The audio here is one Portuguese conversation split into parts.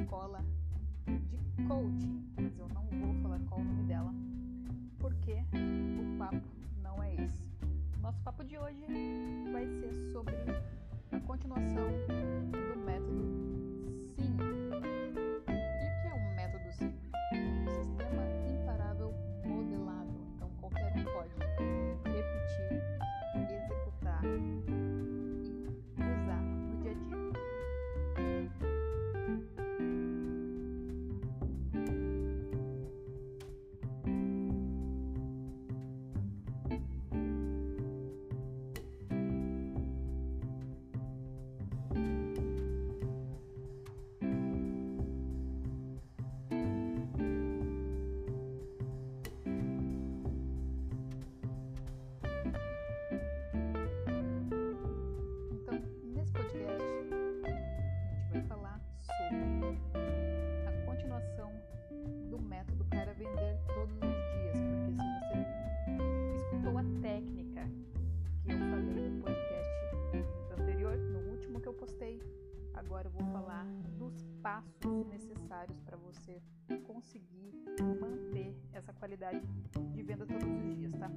escola de coaching, mas eu não vou falar qual o nome dela, porque o papo não é esse. Nosso papo de hoje vai ser sobre a continuação passos necessários para você conseguir manter essa qualidade de venda todos os dias, tá?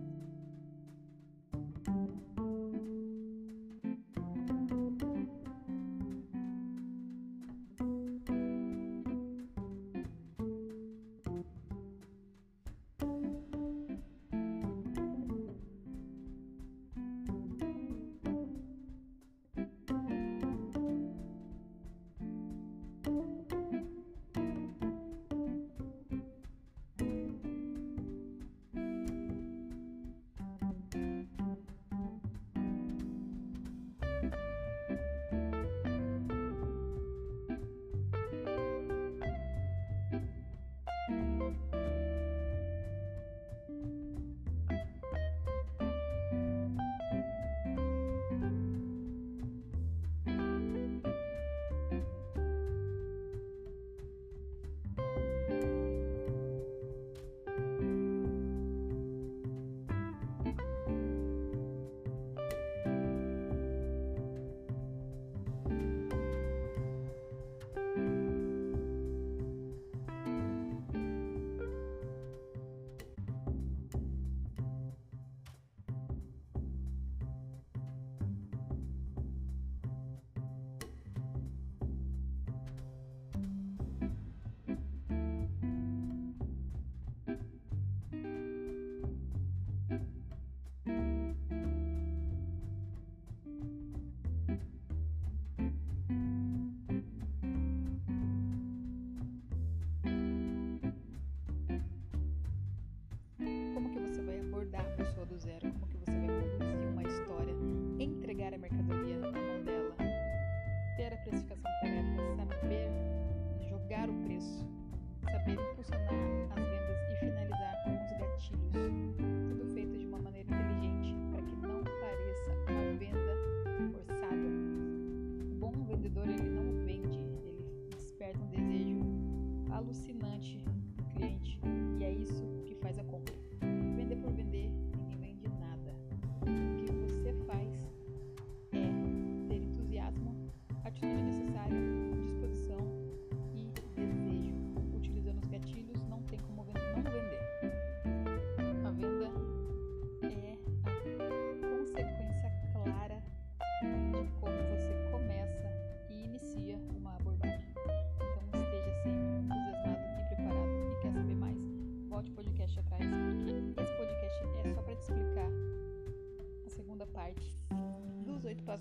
alucinante.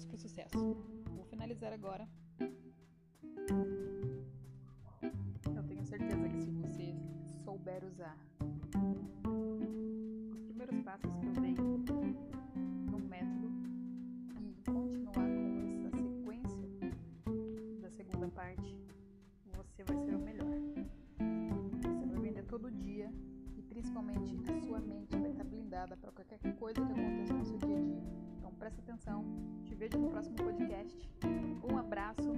Para o sucesso. Vou finalizar agora. Eu tenho certeza que se você souber usar os primeiros passos que eu dei no método e continuar com essa sequência da segunda parte, você vai ser o melhor. Você vai vender todo dia e principalmente a sua mente vai estar blindada para qualquer coisa que aconteça no seu dia a dia presta atenção. Te vejo no próximo podcast. Um abraço.